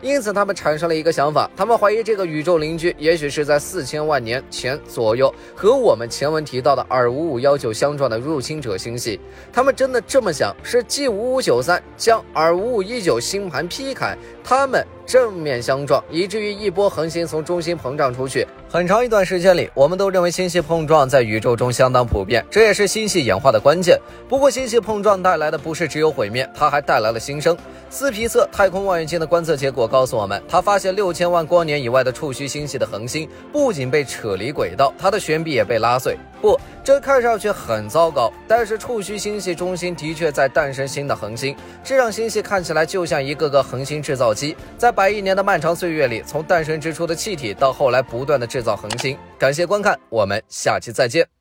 因此他们产生了一个想法，他们怀疑这个宇宙邻居也许是在四千万年前左右和我们前文提到的二五五幺九相撞的入侵者星系。他们真的这么想？是 G 五五九三将二五五一九星盘劈开，他们正面相撞，以至于一波恒星从中心膨胀出去。很长一段时间里，我们都认为星系碰撞在宇宙中相当普遍，这也是星系演化的关键。不过，星系碰撞带来的不是只有毁灭，它还带来了新生。斯皮策太空望远镜的观测结果告诉我们，他发现六千万光年以外的触须星系的恒星不仅被扯离轨道，它的悬臂也被拉碎。不，这看上去很糟糕。但是触须星系中心的确在诞生新的恒星，这让星系看起来就像一个个恒星制造机，在百亿年的漫长岁月里，从诞生之初的气体到后来不断的制造恒星。感谢观看，我们下期再见。